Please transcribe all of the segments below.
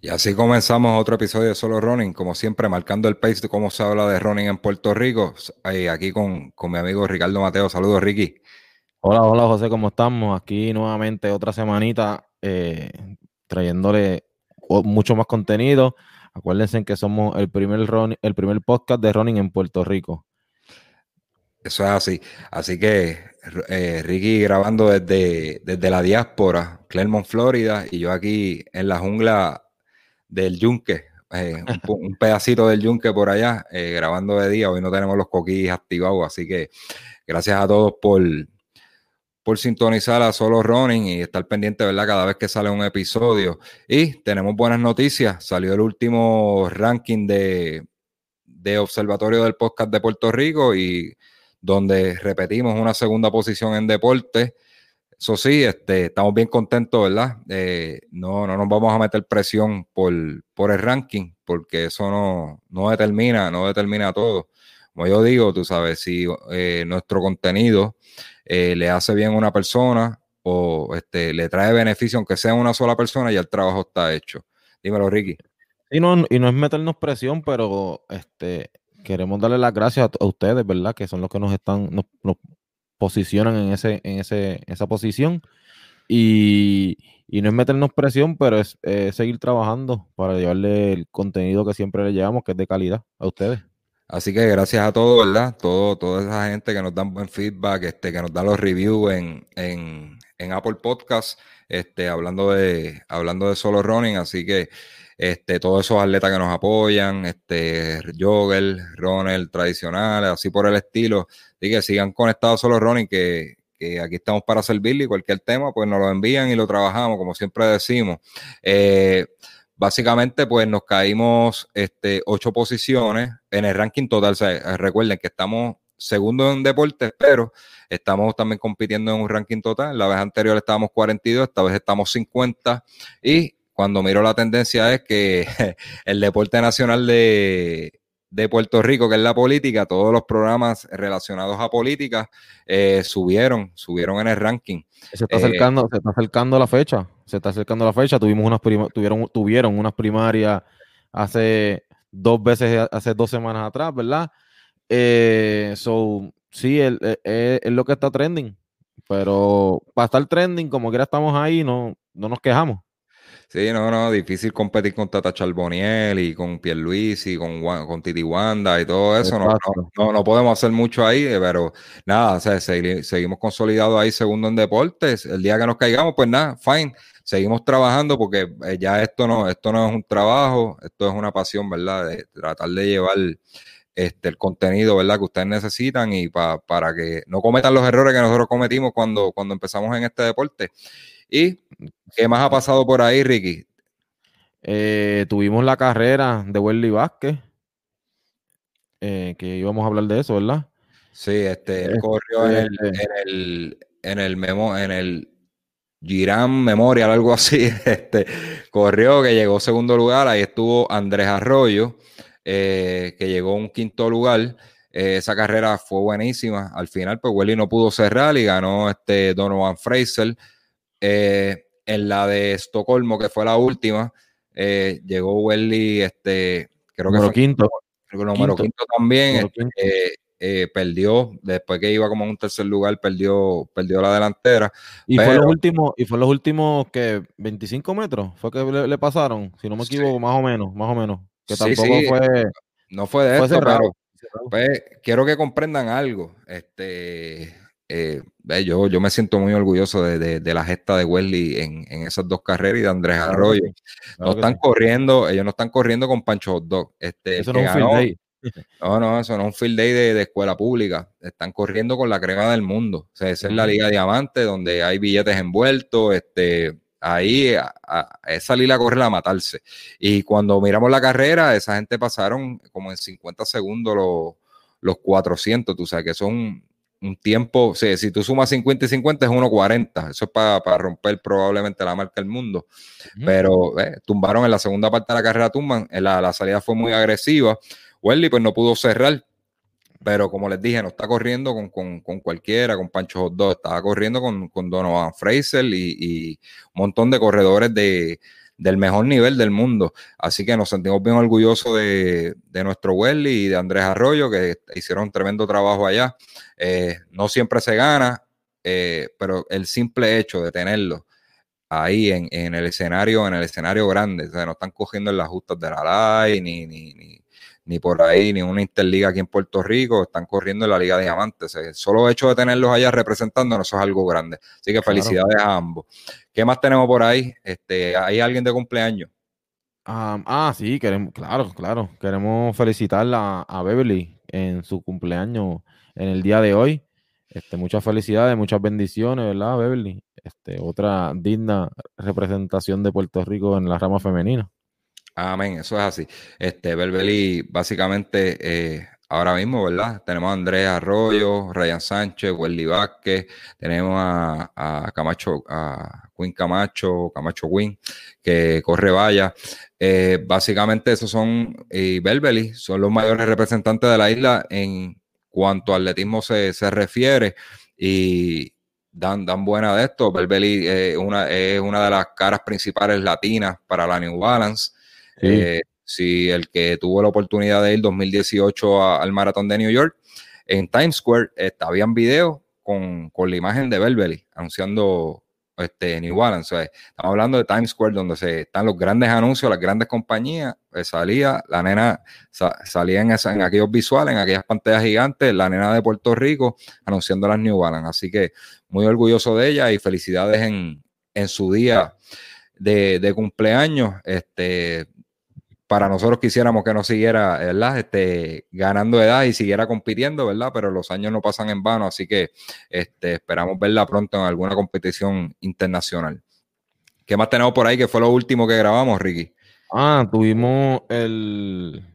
Y así comenzamos otro episodio de Solo Running, como siempre, marcando el pace de cómo se habla de running en Puerto Rico. aquí con, mi amigo Ricardo Mateo. Saludos, Ricky. Hola, hola, José, ¿cómo estamos? Aquí nuevamente otra semanita eh, trayéndole mucho más contenido. Acuérdense que somos el primer, el primer podcast de running en Puerto Rico. Eso es así. Así que eh, Ricky grabando desde, desde la diáspora, Claremont, Florida, y yo aquí en la jungla del yunque, eh, un, pedacito del yunque por allá, eh, grabando de día. Hoy no tenemos los coquillos activados, así que gracias a todos por, por sintonizar a Solo Running y estar pendiente, ¿verdad? Cada vez que sale un episodio. Y tenemos buenas noticias. Salió el último ranking de, de Observatorio del Podcast de Puerto Rico y donde repetimos una segunda posición en deporte. Eso sí, este, estamos bien contentos, ¿verdad? Eh, no, no nos vamos a meter presión por, por el ranking, porque eso no, no determina, no determina todo. Como yo digo, tú sabes, si eh, nuestro contenido eh, le hace bien a una persona o este, le trae beneficio, aunque sea una sola persona, ya el trabajo está hecho. Dímelo, Ricky. Y no, y no es meternos presión, pero este, queremos darle las gracias a, ustedes, ¿verdad? Que son los que nos están, nos, posicionan en, ese, en, ese, esa posición. Y, no es meternos presión, pero es seguir trabajando para llevarle el contenido que siempre le llevamos, que es de calidad a ustedes. Así que gracias a todos, ¿verdad? Todo, toda esa gente que nos dan buen feedback, este, que nos da los reviews en, en, en Apple Podcast, este, hablando de, hablando de solo running. Así que este, todos esos atletas que nos apoyan, este, jogger, runner tradicionales, así por el estilo, que sigan conectados solo running, que, que aquí estamos para servirle y cualquier tema, pues nos lo envían y lo trabajamos, como siempre decimos. Eh, básicamente, pues nos caímos este, ocho posiciones en el ranking total. recuerden que estamos segundo en deportes, pero estamos también compitiendo en un ranking total. La vez anterior estábamos 42, esta vez estamos 50 y cuando miro la tendencia es que el deporte nacional de, Puerto Rico, que es la política, todos los programas relacionados a política eh, subieron, subieron en el ranking. Se está acercando, se está acercando la fecha, se está acercando la fecha. Tuvimos unas tuvieron, tuvieron unas primarias hace dos veces, hace dos semanas atrás, ¿verdad? Eh, so, sí, es, es, lo que está trending. Pero para estar trending, como quiera estamos ahí, no, no nos quejamos. Sí, no, no, difícil competir con Tata Charboniel y con Pierluisi y con, con Titi Wanda y todo eso. No, no, no, podemos hacer mucho ahí, pero nada, o sea, seguimos consolidados ahí segundo en deportes. El día que nos caigamos, pues nada, fine. Seguimos trabajando porque eh, ya esto no, esto no es un trabajo, esto es una pasión, ¿verdad? De tratar de llevar este, el contenido, ¿verdad? Que ustedes necesitan y para que no cometan los errores que nosotros cometimos cuando, cuando empezamos en este deporte. ¿Y qué más ha pasado por ahí, Ricky? Eh, tuvimos la carrera de Welly Vázquez, eh, que íbamos a hablar de eso, ¿verdad? Sí, este, él corrió en el, en el, en el, memo, en el Girán Memorial, algo así. Este, corrió, que llegó segundo lugar. Ahí estuvo Andrés Arroyo, eh, que llegó un quinto lugar. esa carrera fue buenísima. Al final, pues Welly no pudo cerrar y ganó este Donovan Fraser. Eh, en la de Estocolmo, que fue la última, eh, llegó Welly, este, creo que fue quinto. Creo que número quinto, también. Este, eh, perdió, después que iba como en un tercer lugar, perdió, perdió la delantera. Y fue los últimos, y fue los últimos que 25 metros fue que le, pasaron, si no me equivoco, más o menos, más o menos. Que tampoco fue. No fue de eso, pero pues, quiero que comprendan algo. Este eh, yo, yo me siento muy orgulloso de, de, la gesta de Wesley en, en, esas dos carreras y de Andrés Arroyo. no están corriendo, ellos no están corriendo con Pancho Hot Dog. Este, eso no es un field day. No, no, eso no es un field day de, de, escuela pública. Están corriendo con la crema del mundo. O sea, esa es la Liga Diamante, donde hay billetes envueltos, este, ahí es salir a correr a matarse. Y cuando miramos la carrera, esa gente pasaron como en 50 segundos los, los 400, tú sabes que son un tiempo, si tú sumas 50 y 50 es 1.40, eso es para, romper probablemente la marca del mundo, pero eh, tumbaron en la segunda parte de la carrera, tumban, la, la salida fue muy agresiva, Welly pues no pudo cerrar, pero como les dije, no está corriendo con, cualquiera, con Pancho Hot Dog, estaba corriendo con, con Donovan Fraser y, un montón de corredores de, del mejor nivel del mundo. Así que nos sentimos bien orgullosos de, nuestro Welly y de Andrés Arroyo, que hicieron un tremendo trabajo allá. Eh, no siempre se gana, eh, pero el simple hecho de tenerlo ahí en, el escenario, en el escenario grande, o sea, no están cogiendo en las justas de la LAI, ni, ni, ni, ni por ahí, ni una Interliga aquí en Puerto Rico, están corriendo en la Liga Diamantes. El solo hecho de tenerlos allá representándonos eso es algo grande. Así que felicidades a ambos. ¿Qué más tenemos por ahí? Este, ¿Hay alguien de cumpleaños? ah, sí, queremos, claro, claro. Queremos felicitar a, Beverly en su cumpleaños en el día de hoy. Este, muchas felicidades, muchas bendiciones, ¿verdad, Beverly? Este, otra digna representación de Puerto Rico en la rama femenina. Amén, eso es así. Este, Belbeli, básicamente, eh, ahora mismo, ¿verdad? Tenemos a Andrés Arroyo, Ryan Sánchez, Welly Vázquez, tenemos a, Camacho, a Quinn Camacho, Camacho Quinn, que corre vaya. Eh, básicamente, esos son, y Belbeli, son los mayores representantes de la isla en cuanto a atletismo se, refiere. Y, dan, dan buena de esto. Belbeli eh, una, es una de las caras principales latinas para la New Balance. Eh, si el que tuvo la oportunidad de ir 2018 al maratón de New York, en Times Square está habían videos con, la imagen de Belbeli anunciando este, New Balance. estamos hablando de Times Square, donde se, están los grandes anuncios, las grandes compañías. Pues salía, la nena salía en, en aquellos visuales, en aquellas pantallas gigantes, la nena de Puerto Rico anunciando las New Balance. Así que muy orgulloso de ella y felicidades en, en su día de, de cumpleaños. Este, para nosotros quisiéramos que no siguiera, ¿verdad? Este, ganando edad y siguiera compitiendo, ¿verdad? Pero los años no pasan en vano, así que este, esperamos verla pronto en alguna competición internacional. ¿Qué más tenemos por ahí? ¿Qué fue lo último que grabamos, Ricky? Ah, tuvimos el...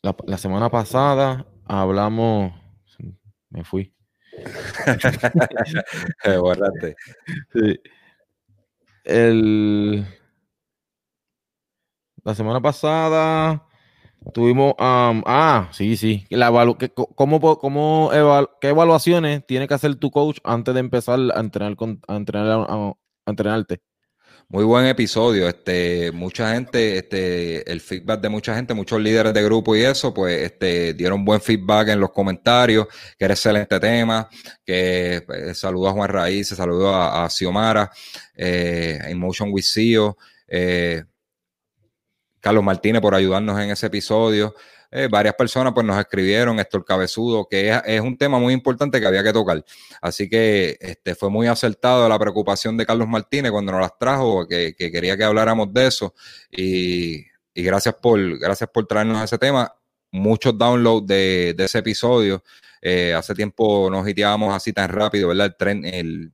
La, semana pasada hablamos... Me fui. Guardaste. sí. El la semana pasada tuvimos. ah, sí, sí. La cómo, cómo ¿Qué evaluaciones tiene que hacer tu coach antes de empezar a, entrenar a, entrenar, a, entrenarte? Muy buen episodio. Este, mucha gente, este, el feedback de mucha gente, muchos líderes de grupo y eso, pues, este, dieron buen feedback en los comentarios, que era excelente tema, que pues, saludó a Juan Raíz, saludó a, Xiomara, eh, Emotion with eh, Carlos Martínez por ayudarnos en ese episodio. Eh, varias personas pues nos escribieron, el Cabezudo, que es, un tema muy importante que había que tocar. Así que este, fue muy acertado la preocupación de Carlos Martínez cuando nos las trajo, que, quería que habláramos de eso. Y, gracias, por, gracias por traernos ese tema. Muchos downloads de, ese episodio. Eh, hace tiempo nos hiteábamos así tan rápido, ¿verdad? El tren, el,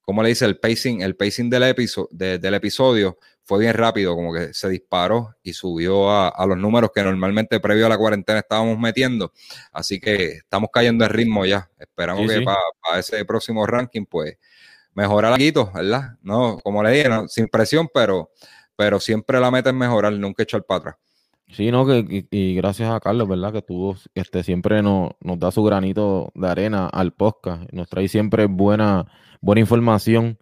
¿cómo le dice? El pacing, el pacing del, episodio, del episodio fue bien rápido, como que se disparó y subió a, los números que normalmente previo a la cuarentena estábamos metiendo. Así que estamos cayendo en ritmo ya. Esperamos que para ese próximo ranking, pues, mejorar algo, ¿verdad? No, como le dije, sin presión, pero, pero siempre la meta es mejorar, nunca echar para atrás. Sí, no, que, y, gracias a Carlos, ¿verdad? Que tuvo, este, siempre nos, nos da su granito de arena al podcast, nos trae siempre buena, buena información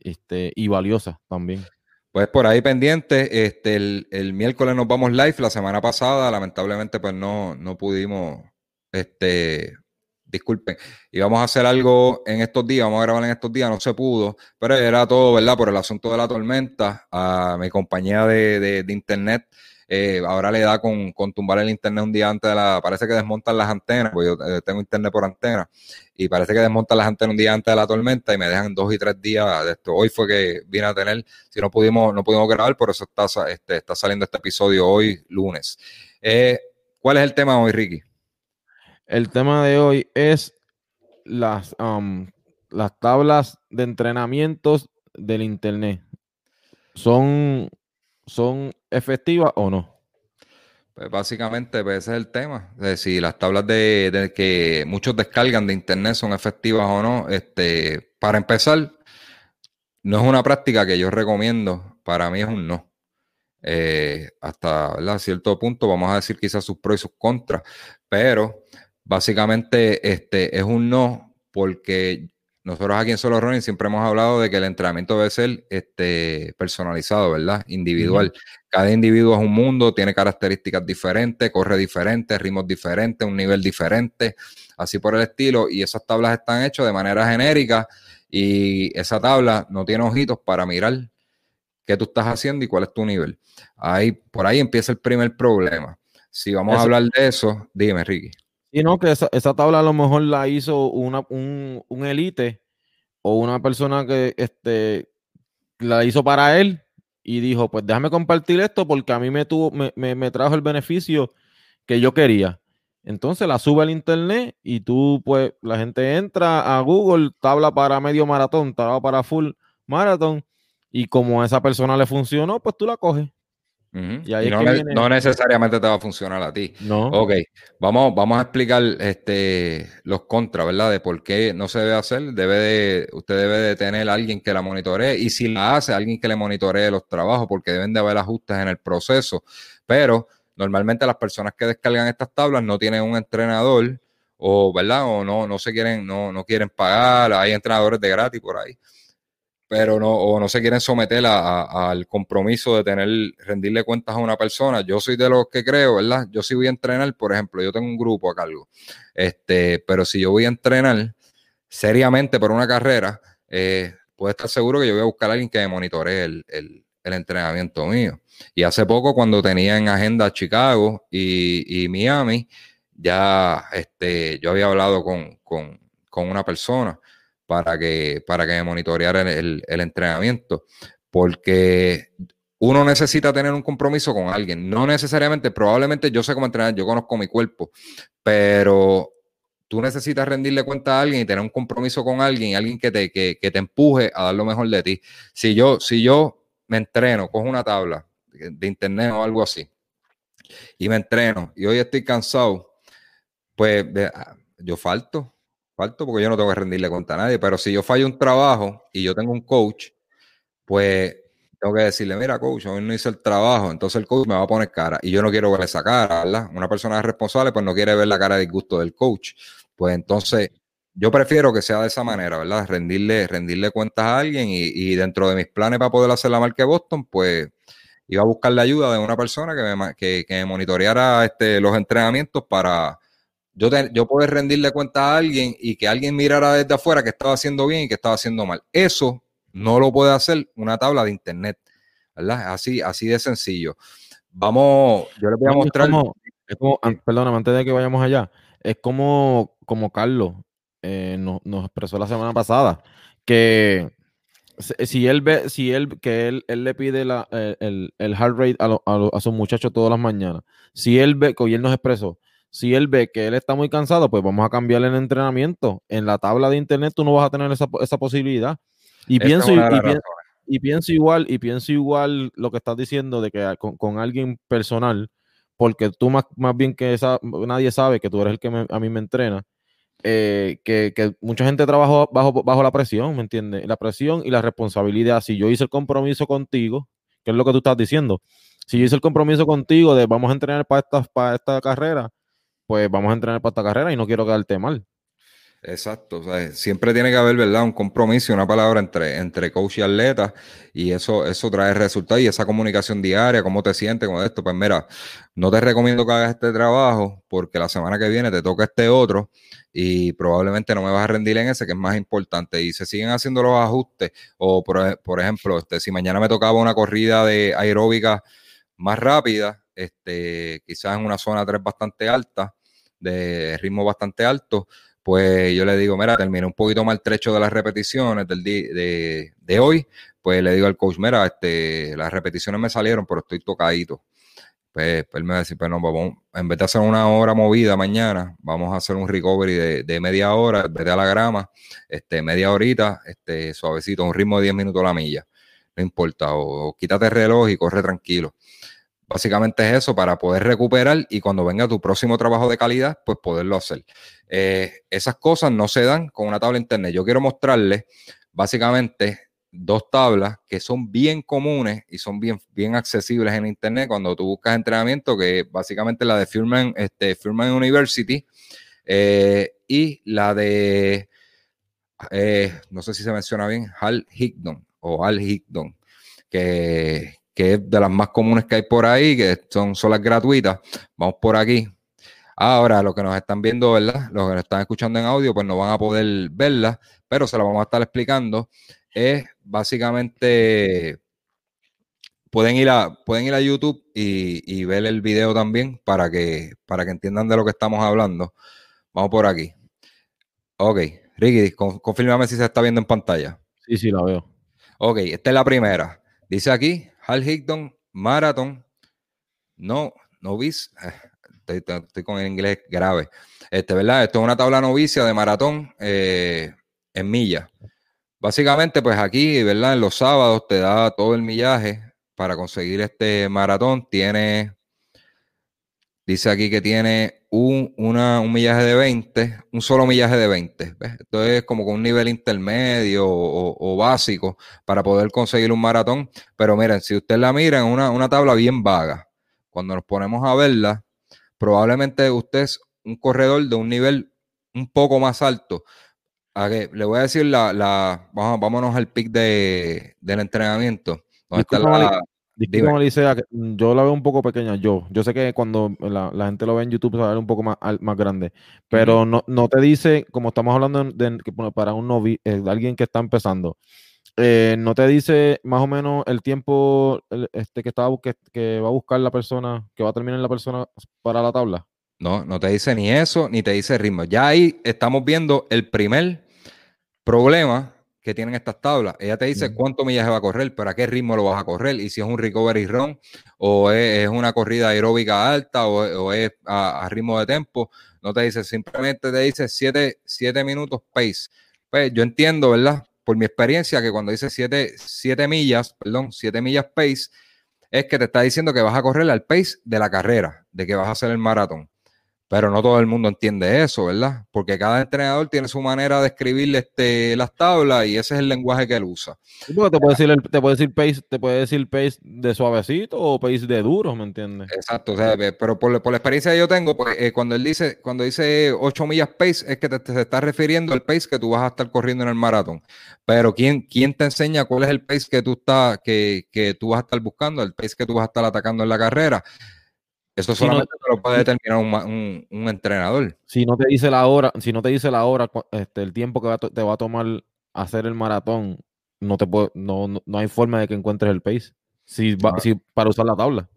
este, y valiosa también. Pues por ahí pendiente, este, el, miércoles nos vamos live. La semana pasada, lamentablemente, pues no, no pudimos, este, disculpen, íbamos a hacer algo en estos días, vamos a grabar en estos días, no se pudo, pero era todo, ¿verdad? Por el asunto de la tormenta, a mi compañía de, de internet eh, ahora le da con, tumbar el internet un día antes de la, parece que desmontan las antenas, porque yo eh, tengo internet por antena, y parece que desmontan las antenas un día antes de la tormenta y me dejan dos y tres días de esto. Hoy fue que vine a tener, si no pudimos, no pudimos grabar, por eso está, este, está saliendo este episodio hoy, lunes. Eh, ¿Cuál es el tema hoy, Ricky? El tema de hoy es las, um, las tablas de entrenamientos del internet son, son efectivas o no? Pues básicamente pues ese es el tema. si las tablas de, que muchos descargan de internet son efectivas o no, este, para empezar, no es una práctica que yo recomiendo. Para mí es un no. Eh, hasta cierto punto, vamos a decir quizás sus pros y sus contras, pero básicamente este, es un no porque nosotros aquí en Solo Running siempre hemos hablado de que el entrenamiento debe ser este, personalizado, ¿verdad? Individual. Cada individuo es un mundo, tiene características diferentes, corre diferente, ritmos diferentes, un nivel diferente, así por el estilo. Y esas tablas están hechas de manera genérica y esa tabla no tiene ojitos para mirar qué tú estás haciendo y cuál es tu nivel. Ahí, por ahí empieza el primer problema. Si vamos a hablar de eso, dime, Ricky. Y no, que esa, tabla a lo mejor la hizo una, un, un elite o una persona que este, la hizo para él y dijo, pues déjame compartir esto porque a mí me, tuvo, me, me, trajo el beneficio que yo quería. Entonces la sube al internet y tú, pues, la gente entra a Google, tabla para medio maratón, tabla para full maratón, y como a esa persona le funcionó, pues tú la coges. Y, no, necesariamente te va a funcionar a ti. No. Ok, vamos, vamos a explicar este, los contras, ¿verdad? De por qué no se debe hacer. Debe de, usted debe de tener a alguien que la monitoree y si la hace, alguien que le monitoree los trabajos, porque deben de haber ajustes en el proceso. Pero normalmente las personas que descargan estas tablas no tienen un entrenador o, ¿verdad? O no, no se quieren, no, no quieren pagar. Hay entrenadores de gratis por ahí pero no, o no se quieren someter al compromiso de tener, rendirle cuentas a una persona. Yo soy de los que creo, ¿verdad? Yo sí voy a entrenar, por ejemplo, yo tengo un grupo a cargo, este, pero si yo voy a entrenar seriamente por una carrera, eh, puede estar seguro que yo voy a buscar a alguien que me monitoree el, entrenamiento mío. Y hace poco, cuando tenía en agenda Chicago y, Miami, ya este, yo había hablado con, con una persona para que, para que monitoreara el, entrenamiento. Porque uno necesita tener un compromiso con alguien. No necesariamente, probablemente yo sé cómo entrenar, yo conozco mi cuerpo, pero tú necesitas rendirle cuenta a alguien y tener un compromiso con alguien, alguien que te, que, te empuje a dar lo mejor de ti. Si yo, si yo me entreno, cojo una tabla de internet o algo así, y me entreno, y hoy estoy cansado, pues yo falto, falto porque yo no tengo que rendirle cuenta a nadie, pero si yo fallo un trabajo y yo tengo un coach, pues tengo que decirle, mira, coach, hoy no hice el trabajo, entonces el coach me va a poner cara y yo no quiero ver esa cara, ¿verdad? Una persona responsable pues no quiere ver la cara de disgusto del coach. Pues entonces yo prefiero que sea de esa manera, ¿verdad? Rendirle, rendirle cuentas a alguien y, dentro de mis planes para poder hacer la marca Boston, pues iba a buscar la ayuda de una persona que me, que monitoreara este, los entrenamientos para yo, yo poder rendirle cuenta a alguien y que alguien mirara desde afuera que estaba haciendo bien y que estaba haciendo mal. Eso no lo puede hacer una tabla de internet, ¿verdad? Así, así de sencillo. Vamos, yo les voy a mostrar. Es como, perdóname, antes de que vayamos allá, es como, como Carlos eh, nos, expresó la semana pasada, que si él ve, si él, que él, él le pide la, el, el, heart rate a, a, a sus muchachos todas las mañanas, si él ve, que hoy él nos expresó, si él ve que él está muy cansado, pues vamos a cambiarle el entrenamiento. En la tabla de internet tú no vas a tener esa, posibilidad. Y pienso, y, pienso, igual, y pienso igual lo que estás diciendo de que con, alguien personal, porque tú más, más bien que esa, nadie sabe que tú eres el que a mí me entrena. Eh, que, mucha gente trabaja bajo, bajo la presión, ¿me entiendes? La presión y la responsabilidad. Si yo hice el compromiso contigo, que es lo que tú estás diciendo, si yo hice el compromiso contigo de vamos a entrenar para esta, para esta carrera, pues vamos a entrenar para esta carrera y no quiero quedarte mal. Exacto, siempre tiene que haber, ¿verdad? Un compromiso una palabra entre, entre coach y atleta y eso, eso trae resultados y esa comunicación diaria, cómo te sientes con esto. Pues mira, no te recomiendo que hagas este trabajo porque la semana que viene te toca este otro y probablemente no me vas a rendir en ese que es más importante y se siguen haciendo los ajustes o por, ejemplo, este, si mañana me tocaba una corrida de aeróbica más rápida, este, quizás en una zona 3 bastante alta, de ritmo bastante alto, pues yo le digo, mira, terminé un poquito mal trecho de las repeticiones del de, de, hoy, pues le digo al coach, mira, este, las repeticiones me salieron, pero estoy tocadito. pues, pues, él me va a decir, pues no, vamos, en vez de hacer una hora movida mañana, vamos a hacer un recovery de, media hora, de a la grama, este, media horita, este, suavecito, un ritmo de 10 minutos a la milla. No importa, o, quítate el reloj y corre tranquilo. Básicamente es eso para poder recuperar y cuando venga tu próximo trabajo de calidad, pues poderlo hacer. Eh, esas cosas no se dan con una tabla internet. Yo quiero mostrarles básicamente dos tablas que son bien comunes y son bien, bien accesibles en internet cuando tú buscas entrenamiento, que básicamente la de Firman, este, University eh, y la de, eh, no sé si se menciona bien, Hal Higdon o Al Higdon, que, que, es de las más comunes que hay por ahí, que son, son las gratuitas. Vamos por aquí. Ahora, los que nos están viendo, ¿verdad? Los que nos están escuchando en audio, pues no van a poder verlas, pero se las vamos a estar explicando es básicamente pueden ir a, pueden ir a YouTube y, ver el video también para que, para que entiendan de lo que estamos hablando. Vamos por aquí. Ok, Ricky, confírmame si se está viendo en pantalla. Sí, sí, la veo. Ok, esta es la primera. Dice aquí, Hal Higdon, Marathon, no, novice, eh, estoy, con el inglés grave. Este, ¿verdad? Esto es una tabla novicia de maratón eh, en millas. Básicamente, pues aquí, ¿verdad? En los sábados te da todo el millaje para conseguir este maratón. Tiene, dice aquí que tiene un, un millaje de 20, un solo millaje de 20. ¿ves? Esto es como con un nivel intermedio o, básico para poder conseguir un maratón. Pero miren, si usted la mira en una, una tabla bien vaga, cuando nos ponemos a verla, probablemente usted es un corredor de un nivel un poco más alto le voy a decir la, la vamos, vámonos al pic de, del entrenamiento. Yo la veo un poco pequeña, yo. Yo sé que cuando la, gente lo ve en YouTube se va a ver un poco más, más grande, pero no, no te dice, como estamos hablando de, para un novi, eh, alguien que está empezando, eh, no te dice más o menos el tiempo este, que, estaba, que, que va a buscar la persona, que va a terminar la persona para la tabla. No, no te dice ni eso, ni te dice ritmo. Ya ahí estamos viendo el primer problema que tienen estas tablas. Ella te dice cuánto millaje va a correr, pero a qué ritmo lo vas a correr, y si es un recovery run, o es, una corrida aeróbica alta, o, es a, ritmo de tempo. No te dice, simplemente te dice 7 minutos pace. Pues yo entiendo, ¿verdad? Por mi experiencia, que cuando dice 7 millas, perdón, 7 millas pace, es que te está diciendo que vas a correr al pace de la carrera, de que vas a hacer el maratón. Pero no todo el mundo entiende eso, ¿verdad? Porque cada entrenador tiene su manera de escribirle este, las tablas y ese es el lenguaje que él usa. te puede decir, te puede decir pace, te puede decir pace de suavecito o pace de duro, ¿me entiendes? Exacto, o sea, pero por, la experiencia que yo tengo, pues eh, cuando él dice, cuando dice 8 millas pace, es que te, te, está refiriendo al pace que tú vas a estar corriendo en el maratón. Pero ¿quién, quién te enseña cuál es el pace que tú estás, que, que tú vas a estar buscando, el pace que tú vas a estar atacando en la carrera? Eso solamente lo puede determinar un, entrenador. Si no te dice la hora, si no te dice la hora, este, el tiempo que te va a tomar hacer el maratón, no te no, no, hay forma de que encuentres el pace. Si, para usar la tabla.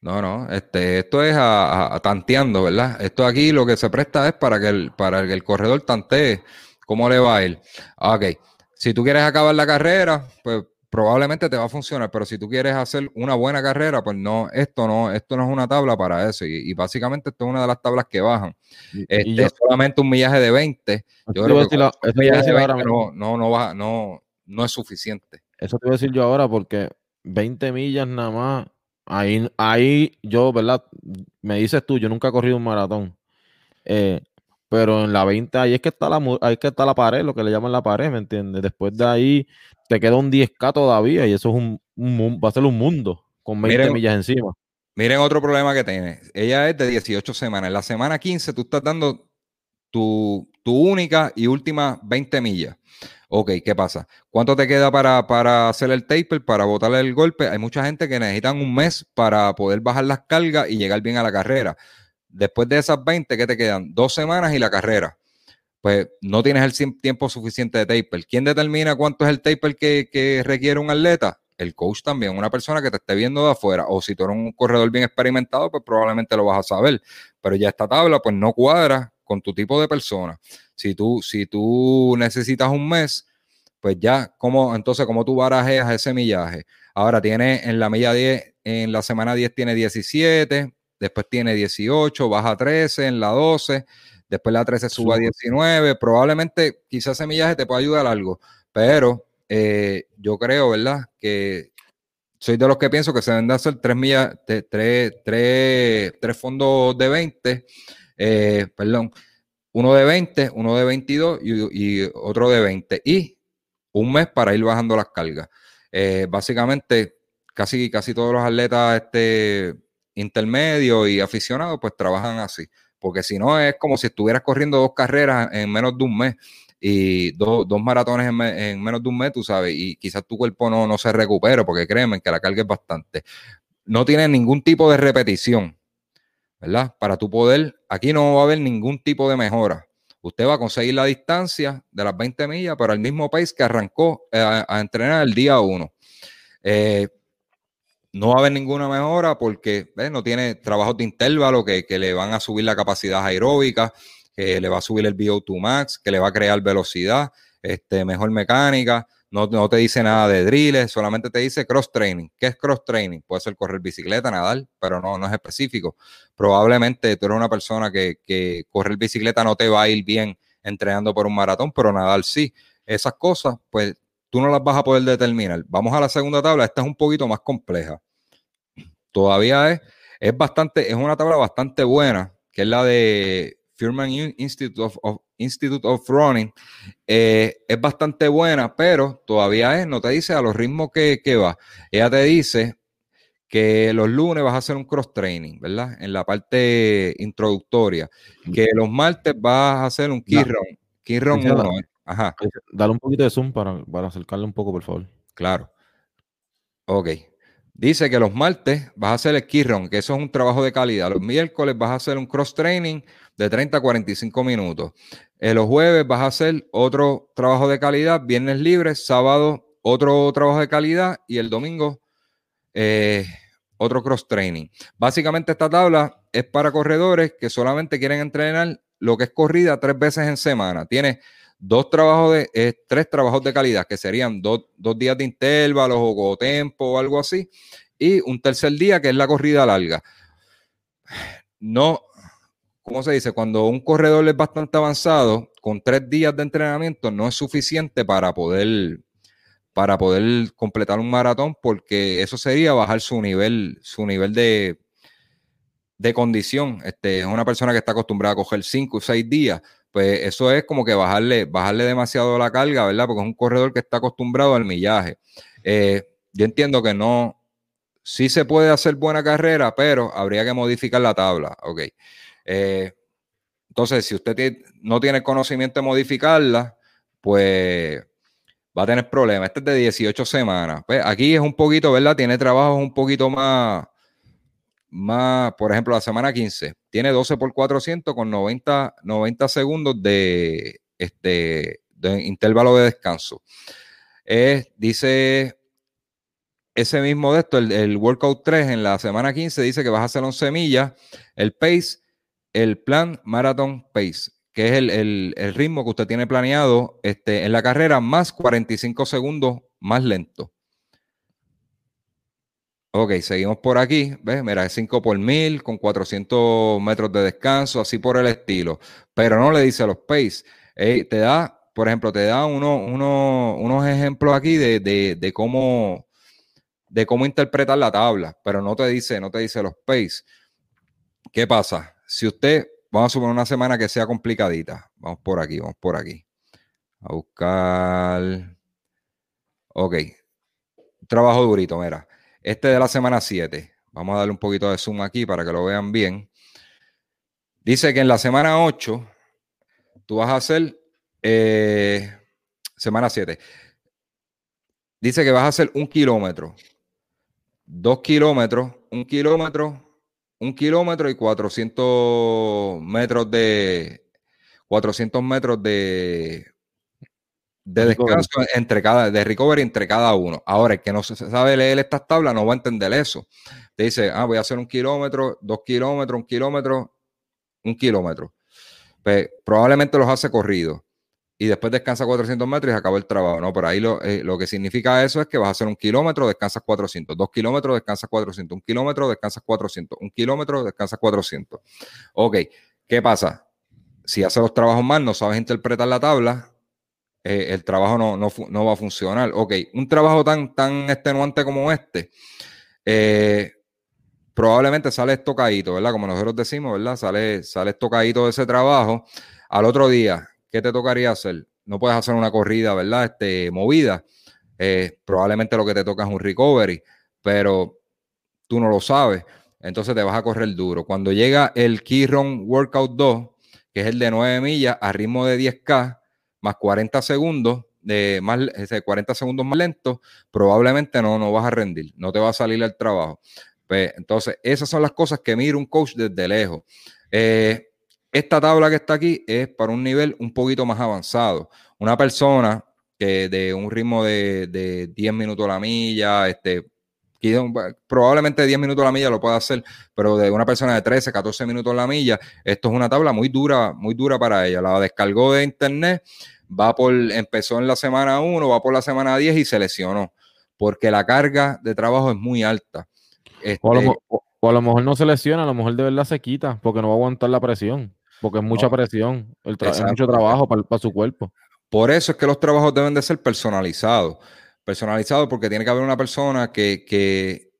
No, no, este, esto es a, tanteando, ¿verdad? Esto aquí lo que se presta es para que el, para que el corredor tantee cómo le va a ir. Ok, si tú quieres acabar la carrera, pues probablemente te va a funcionar, pero si tú quieres hacer una buena carrera, pues no, esto no, esto no es una tabla para eso. Y, básicamente esto es una de las tablas que bajan. Este, es solamente un millaje de 20. Yo creo que no, no, no, no, no es suficiente. Eso te voy a decir yo ahora porque 20 millas nada más. Ahí, ahí yo, ¿verdad? Me dices tú, yo nunca he corrido un maratón. Eh, pero en la 20 ahí es que está la ahí que está la pared, lo que le llaman la pared, ¿me entiendes? Después de ahí te queda un 10K todavía y eso es un, va a ser un mundo con 20 millas encima. Miren otro problema que tiene. Ella es de 18 semanas. En la semana 15 tú estás dando tu, única y última 20 millas. Ok, ¿qué pasa? ¿Cuánto te queda para, para hacer el taper, para botarle el golpe? Hay mucha gente que necesitan un mes para poder bajar las cargas y llegar bien a la carrera. Después de esas 20, ¿qué te quedan? Dos semanas y la carrera. Pues no tienes el tiempo suficiente de taper. ¿Quién determina cuánto es el taper que, requiere un atleta? El coach también, una persona que te esté viendo de afuera. O si tú eres un corredor bien experimentado, pues probablemente lo vas a saber. Pero ya esta tabla, pues no cuadra con tu tipo de persona. Si tú, si tú necesitas un mes, pues ya, como, entonces, como tú barajeas ese millaje? Ahora tiene en la milla 10, en la semana 10 tiene 17, después tiene 18, baja 13, en la 12, después la 13 sube a 19, probablemente quizás ese millaje te pueda ayudar algo, pero eh, yo creo, ¿verdad? Que soy de los que pienso que se deben de hacer tres millas, tres, tres, fondos de 20, eh, perdón, uno de 20, uno de 22 y, otro de 20. Y un mes para ir bajando las cargas. Eh, básicamente, casi, casi todos los atletas este, intermedios y aficionados, pues trabajan así. Porque si no, es como si estuvieras corriendo dos carreras en menos de un mes y dos maratones en, menos de un mes, tú sabes, y quizás tu cuerpo no, no se recupere, porque créeme que la carga es bastante. No tiene ningún tipo de repetición, ¿verdad? Para tu poder, aquí no va a haber ningún tipo de mejora. Usted va a conseguir la distancia de las 20 millas, pero al mismo país que arrancó eh, a, entrenar el día 1. Eh, no va a haber ninguna mejora porque no tiene trabajos de intervalo que, que, le van a subir la capacidad aeróbica, que le va a subir el VO2 max, que le va a crear velocidad, este, mejor mecánica. No, no te dice nada de drills, solamente te dice cross training. ¿Qué es cross training? Puede ser correr bicicleta, nadar, pero no, no es específico. Probablemente tú eres una persona que, que correr bicicleta no te va a ir bien entrenando por un maratón, pero nadar sí. Esas cosas, pues tú no las vas a poder determinar. Vamos a la segunda tabla, esta es un poquito más compleja. Todavía es, es bastante, es una tabla bastante buena, que es la de Firman Institute of, Institute of Running, eh, es bastante buena, pero todavía es, no te dice a los ritmos que, va. Ella te dice que los lunes vas a hacer un cross training, ¿verdad? En la parte introductoria. Que los martes vas a hacer un key run. Key run 1. Ajá. Dale un poquito de zoom para, para acercarle un poco, por favor. Claro. Ok. Dice que los martes vas a hacer el key run, que eso es un trabajo de calidad. Los miércoles vas a hacer un cross training de 30 a 45 minutos. Eh, los jueves vas a hacer otro trabajo de calidad, viernes libre, sábado otro trabajo de calidad y el domingo eh, otro cross training. Básicamente esta tabla es para corredores que solamente quieren entrenar lo que es corrida tres veces en semana. Tiene dos trabajos de, eh, tres trabajos de calidad, que serían dos, dos días de intervalos o tempo o algo así, y un tercer día que es la corrida larga. No, ¿cómo se dice? Cuando un corredor es bastante avanzado, con tres días de entrenamiento no es suficiente para poder, para poder completar un maratón, porque eso sería bajar su nivel, su nivel de, de condición. Este, es una persona que está acostumbrada a coger cinco o seis días, pues eso es como que bajarle, bajarle demasiado la carga, ¿verdad? Porque es un corredor que está acostumbrado al millaje. Eh, yo entiendo que no, sí se puede hacer buena carrera, pero habría que modificar la tabla, ¿ok? Eh, entonces, si usted no tiene conocimiento de modificarla, pues va a tener problemas. Este es de 18 semanas. Pues aquí es un poquito, ¿verdad? Tiene trabajos un poquito más, más, por ejemplo, la semana 15. Tiene 12 por 400 con 90, 90 segundos de, este, de intervalo de descanso. dice ese mismo de esto, el, el, Workout 3 en la semana 15 dice que vas a hacer 11 millas. El pace el plan Marathon Pace, que es el, ritmo que usted tiene planeado este, en la carrera, más 45 segundos más lento. Ok, seguimos por aquí. ¿Ves? Mira, es 5 por 1000 con 400 metros de descanso, así por el estilo. Pero no le dice los pace. te da, por ejemplo, te da uno, unos ejemplos aquí de, de, cómo de cómo interpretar la tabla, pero no te dice, no te dice los pace. ¿Qué pasa? si usted, vamos a suponer una semana que sea complicadita, vamos por aquí, vamos por aquí, a buscar, ok, trabajo durito, mira, este de la semana 7, vamos a darle un poquito de zoom aquí para que lo vean bien. Dice que en la semana 8, tú vas a hacer, eh, semana 7, dice que vas a hacer un kilómetro, dos kilómetros, un kilómetro, un kilómetro y 400 metros de 400 metros de, de descanso entre cada, de recovery entre cada uno. Ahora, el que no se sabe leer estas tablas no va a entender eso. Te dice, ah, voy a hacer un kilómetro, dos kilómetros, un kilómetro, un kilómetro. Pues, probablemente los hace corrido. y después descansa 400 metros y se acabó el trabajo. No, por ahí lo, eh, lo, que significa eso es que vas a hacer un kilómetro, descansas 400, dos kilómetros, descansas 400, un kilómetro, descansas 400, un kilómetro, descansas 400. Ok, ¿qué pasa? Si haces los trabajos mal, no sabes interpretar la tabla, eh, el trabajo no, no, va a funcionar. Ok, un trabajo tan, tan extenuante como este, eh, probablemente sale estocadito, ¿verdad? Como nosotros decimos, ¿verdad? Sale, sale estocadito de ese trabajo. Al otro día, ¿qué te tocaría hacer? No puedes hacer una corrida, ¿verdad? Este, movida. Eh, probablemente lo que te toca es un recovery, pero tú no lo sabes. Entonces te vas a correr duro. Cuando llega el Key Run Workout 2, que es el de 9 millas a ritmo de 10K, más 40 segundos, de más, 40 segundos más lento, probablemente no, no vas a rendir, no te va a salir el trabajo. Pues, entonces, esas son las cosas que mira un coach desde lejos. Eh, esta tabla que está aquí es para un nivel un poquito más avanzado. Una persona que de un ritmo de, de 10 minutos a la milla, este, probablemente 10 minutos a la milla lo puede hacer, pero de una persona de 13, 14 minutos a la milla, esto es una tabla muy dura, muy dura para ella. La descargó de internet, va por, empezó en la semana 1, va por la semana 10 y se lesionó, porque la carga de trabajo es muy alta. Este, o, a lo, mejor no se lesiona, a lo mejor de verdad se quita, porque no va a aguantar la presión porque es mucha presión, el es mucho trabajo para, su cuerpo. Por eso es que los trabajos deben de ser personalizados. Personalizados porque tiene que haber una persona que,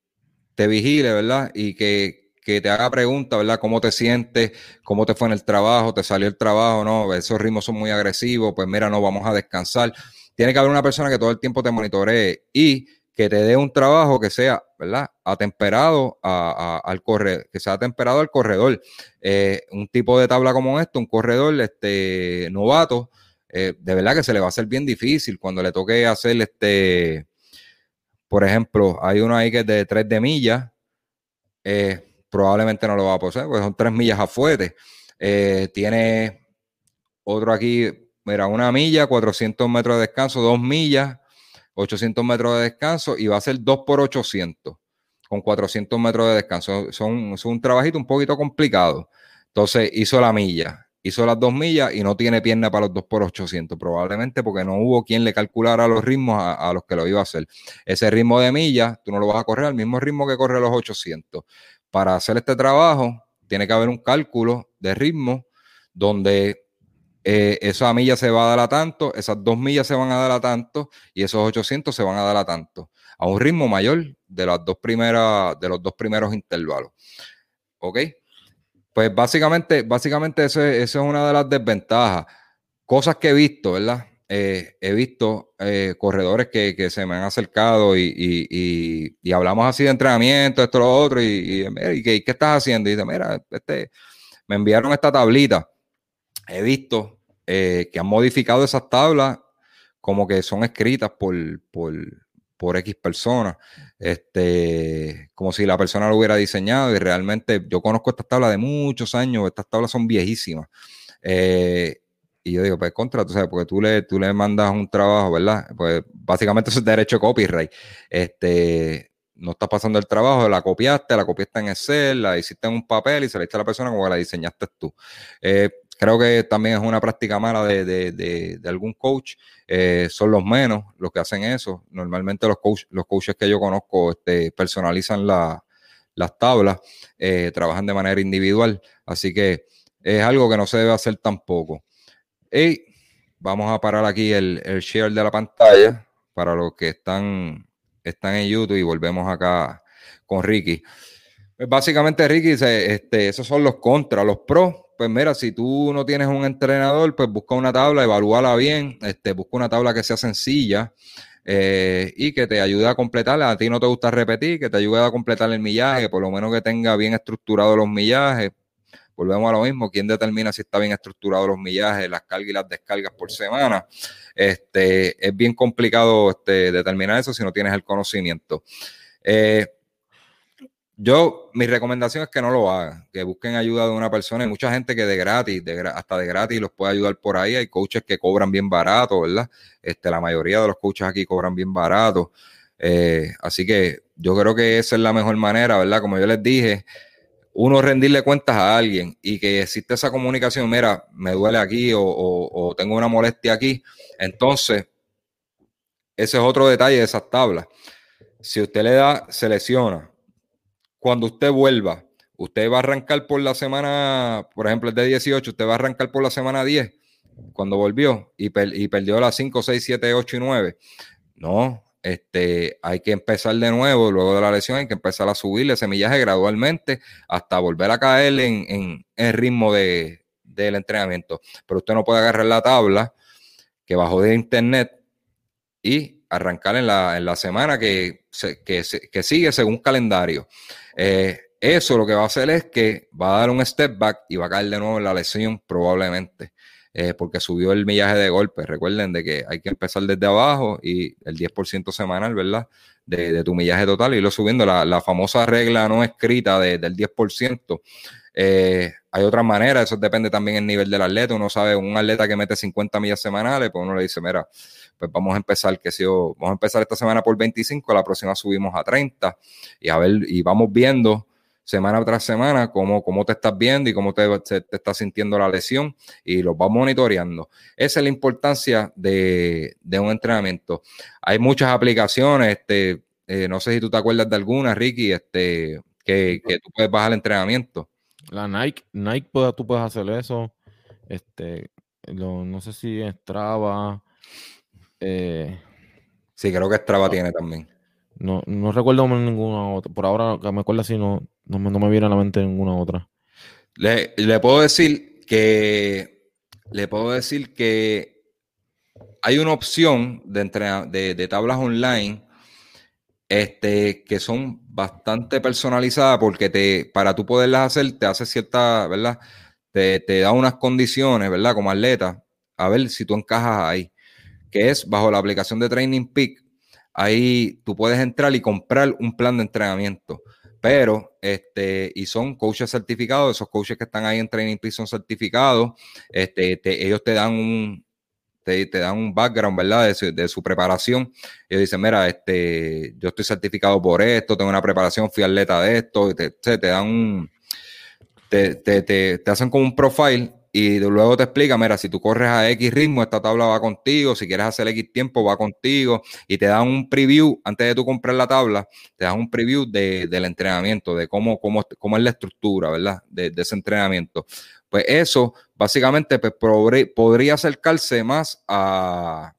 te vigile, ¿verdad? Y que, te haga preguntas, ¿verdad? ¿Cómo te sientes? ¿Cómo te fue en el trabajo? ¿Te salió el trabajo? ¿No? Esos ritmos son muy agresivos. Pues mira, no, vamos a descansar. Tiene que haber una persona que todo el tiempo te monitoree y que te dé un trabajo que sea, ¿verdad? Atemperado al corredor, que sea atemperado al corredor. Eh, un tipo de tabla como esto, un corredor este, novato, eh, de verdad que se le va a hacer bien difícil cuando le toque hacer este, por ejemplo, hay uno ahí que es de 3 de millas, eh, probablemente no lo va a poseer, porque son 3 millas a fuerte. tiene otro aquí, mira, una milla, 400 metros de descanso, 2 millas, 800 metros de descanso y va a ser 2 por 800 con 400 metros de descanso. Son, un trabajito un poquito complicado. Entonces hizo la milla, hizo las dos millas y no tiene pierna para los 2 por 800, probablemente porque no hubo quien le calculara los ritmos a, los que lo iba a hacer. Ese ritmo de milla, tú no lo vas a correr al mismo ritmo que corre los 800. Para hacer este trabajo, tiene que haber un cálculo de ritmo donde eh, esa milla se va a dar a tanto, esas dos millas se van a dar a tanto y esos 800 se van a dar a tanto, a un ritmo mayor de, los dos primeros intervalos. ¿Ok? Pues básicamente, básicamente eso, es una de las desventajas. Cosas que he visto, ¿verdad? Eh, he visto eh, corredores que, se me han acercado y, hablamos así de entrenamiento, esto, lo otro, y, y, ¿qué, ¿qué, estás haciendo? Y dice, mira, este, me enviaron esta tablita he visto eh, que han modificado esas tablas como que son escritas por, por, por X personas, este, como si la persona lo hubiera diseñado y realmente yo conozco estas tablas de muchos años, estas tablas son viejísimas. Eh, y yo digo, pues contra, tú sabes, porque tú le, tú le mandas un trabajo, ¿verdad? Pues básicamente eso es derecho de copyright. Este, no estás pasando el trabajo, la copiaste, la copiaste en Excel, la hiciste en un papel y se la diste a la persona como que la diseñaste tú. Eh, creo que también es una práctica mala de, algún coach. Eh, son los menos los que hacen eso. Normalmente los, coach, los coaches que yo conozco este, personalizan las tablas, eh, trabajan de manera individual. Así que es algo que no se debe hacer tampoco. Y vamos a parar aquí el, share de la pantalla para los que están, están en YouTube y volvemos acá con Ricky. Pues básicamente, Ricky, este, esos son los contras, los pros pues mira, si tú no tienes un entrenador, pues busca una tabla, evalúala bien, este, busca una tabla que sea sencilla eh, y que te ayude a completar. A ti no te gusta repetir, que te ayude a completar el millaje, por lo menos que tenga bien estructurado los millajes. Volvemos a lo mismo, ¿quién determina si está bien estructurado los millajes, las cargas y las descargas por semana? Este, es bien complicado este, determinar eso si no tienes el conocimiento. Eh, yo, mi recomendación es que no lo hagan, que busquen ayuda de una persona. Hay mucha gente que de gratis, hasta de gratis, los puede ayudar por ahí. Hay coaches que cobran bien barato, ¿verdad? Este, la mayoría de los coaches aquí cobran bien barato. Eh, así que yo creo que esa es la mejor manera, ¿verdad? Como yo les dije, uno rendirle cuentas a alguien y que existe esa comunicación, mira, me duele aquí o, tengo una molestia aquí, entonces ese es otro detalle de esas tablas. Si usted le da, selecciona, cuando usted vuelva, usted va a arrancar por la semana, por ejemplo, el de 18, usted va a arrancar por la semana 10, cuando volvió y, y perdió las 5, 6, 7, 8 y 9. No, este, hay que empezar de nuevo, luego de la lesión hay que empezar a subirle semillaje gradualmente hasta volver a caer en, en, ritmo de, del entrenamiento. Pero usted no puede agarrar la tabla que bajó de internet y arrancar en la, en la semana que, que, que, sigue según calendario. Eh, eso lo que va a hacer es que va a dar un step back y va a caer de nuevo en la lesión probablemente. Eh, porque subió el millaje de golpe. Recuerden de que hay que empezar desde abajo y el 10% semanal, ¿verdad? De, tu millaje total y lo subiendo. La, famosa regla no escrita del 10%. Eh, hay otras maneras, eso depende también del nivel del atleta. Uno sabe, un atleta que mete 50 millas semanales, pues uno le dice, mira, pues vamos a empezar, que si yo, vamos a empezar esta semana por 25, la próxima subimos a 30 y a ver, y vamos viendo semana tras semana cómo, cómo te estás viendo y cómo te, te, está sintiendo la lesión y los va monitoreando. Esa es la importancia de, un entrenamiento. Hay muchas aplicaciones, este, eh, no sé si tú te acuerdas de alguna, Ricky, este, que, tú puedes bajar el entrenamiento. La Nike, Nike tú puedes hacer eso. Este, no sé si Strava. Eh, sí, creo que Strava tiene también. No, no recuerdo ninguna otra. Por ahora que me acuerdo si no, no, me, no viene a la mente ninguna otra. Le, puedo decir que le puedo decir que hay una opción de, de, tablas online este, que son bastante personalizadas porque te, para tú poderlas hacer te hace cierta, ¿verdad? Te, te da unas condiciones, ¿verdad? Como atleta, a ver si tú encajas ahí, que es bajo la aplicación de Training Peak ahí tú puedes entrar y comprar un plan de entrenamiento. Pero, este, y son coaches certificados, esos coaches que están ahí en Training Peak son certificados, este, ellos te dan un, te, dan un background, ¿verdad? De su, preparación. Ellos dicen, mira, este, yo estoy certificado por esto, tengo una preparación, fui atleta de esto, te, te, dan un, te, te, hacen como un profile y luego te explica, mira, si tú corres a X ritmo, esta tabla va contigo, si quieres hacer X tiempo, va contigo, y te dan un preview, antes de tú comprar la tabla, te dan un preview del entrenamiento, de cómo, cómo, cómo es la estructura, ¿verdad? De, ese entrenamiento. Pues eso, básicamente, pues, podría acercarse más a,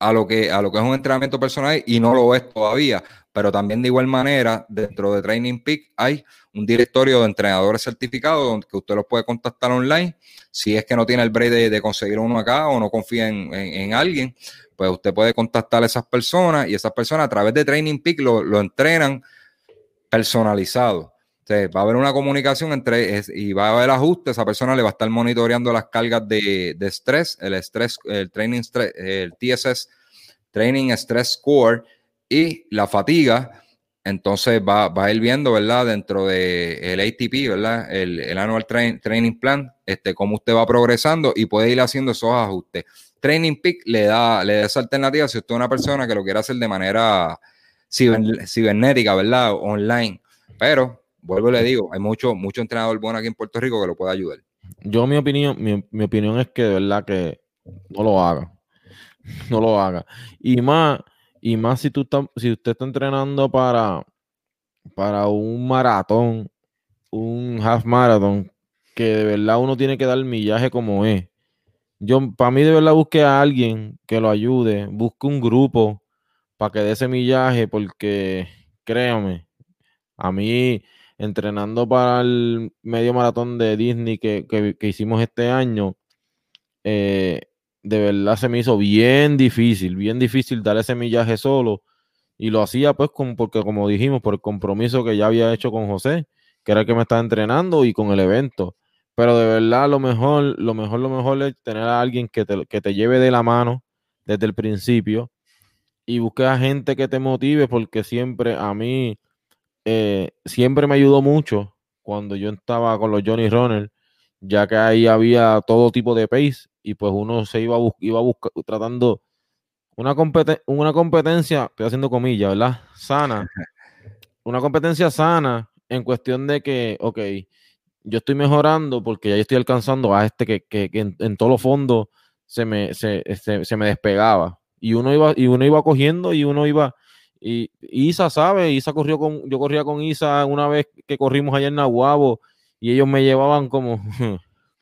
a, lo que, a lo que es un entrenamiento personal y no lo es todavía, pero también de igual manera, dentro de Training Peak hay un directorio de entrenadores certificados donde que usted los puede contactar online. Si es que no tiene el break de, conseguir uno acá o no confía en, alguien, pues usted puede contactar a esas personas y esas personas a través de Training Peak lo, entrenan personalizado. va a haber una comunicación entre y va a haber ajustes. Esa persona le va a estar monitoreando las cargas de, de estrés, el estrés, el training el TSS, Training Stress Score y la fatiga, entonces va, va a ir viendo, ¿verdad? Dentro del ATP, ¿verdad? El, el Annual Training Plan, este, cómo usted va progresando y puede ir haciendo esos ajustes. Training Peak le da, le da esa alternativa si usted es una persona que lo quiere hacer de manera cibernética, ¿verdad? Online. Pero, vuelvo y le digo, hay mucho, mucho entrenador bueno aquí en Puerto Rico que lo puede ayudar. Yo, mi opinión, mi, mi opinión es que de verdad que no lo haga. No lo haga. Y más, y más si, tú si usted está entrenando para, para un maratón, un half marathon, que de verdad uno tiene que dar millaje como es. Yo, para mí, de verdad, busque a alguien que lo ayude, busque un grupo para que dé ese millaje, porque créame, a mí, entrenando para el medio maratón de Disney que, que hicimos este año, eh, de verdad se me hizo bien difícil, bien difícil dar ese millaje solo. Y lo hacía pues porque como dijimos, por el compromiso que ya había hecho con José, que era el que me estaba entrenando y con el evento. Pero de verdad lo mejor, lo mejor, lo mejor es tener a alguien que te, que te lleve de la mano desde el principio y busque a gente que te motive porque siempre a mí, eh, siempre me ayudó mucho cuando yo estaba con los Johnny Runner, ya que ahí había todo tipo de pace y pues uno se iba a, iba a tratando una, una competencia, estoy haciendo comillas, ¿verdad? Sana. Una competencia sana en cuestión de que, ok, yo estoy mejorando porque ya estoy alcanzando a este que, en, en todos los fondos se me, se, se, me despegaba. Y uno iba, y uno iba cogiendo y uno iba. Y Isa, ¿sabe? Isa corrió con, yo corría con Isa una vez que corrimos allá en Nahuabo y ellos me llevaban como,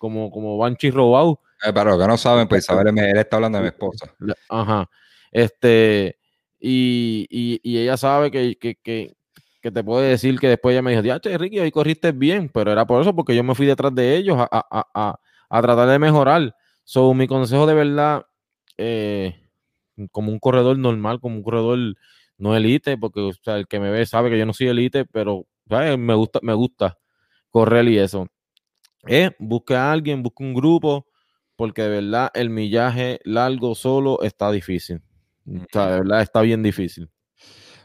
como, como Banchi robado. Eh, pero que no saben, pues Isabel él está hablando de mi esposa. Ajá. Este, y, y, ella sabe que, que, que, que, te puede decir que después ella me dijo, ya, Ricky, hoy corriste bien, pero era por eso, porque yo me fui detrás de ellos a, a, a, a tratar de mejorar. So, mi consejo de verdad, eh, como un corredor normal, como un corredor no elite, porque o sea, el que me ve sabe que yo no soy elite, pero me gusta, me gusta correr y eso. Eh, busque a alguien, busque un grupo, porque de verdad el millaje largo solo está difícil. O sea, de verdad está bien difícil.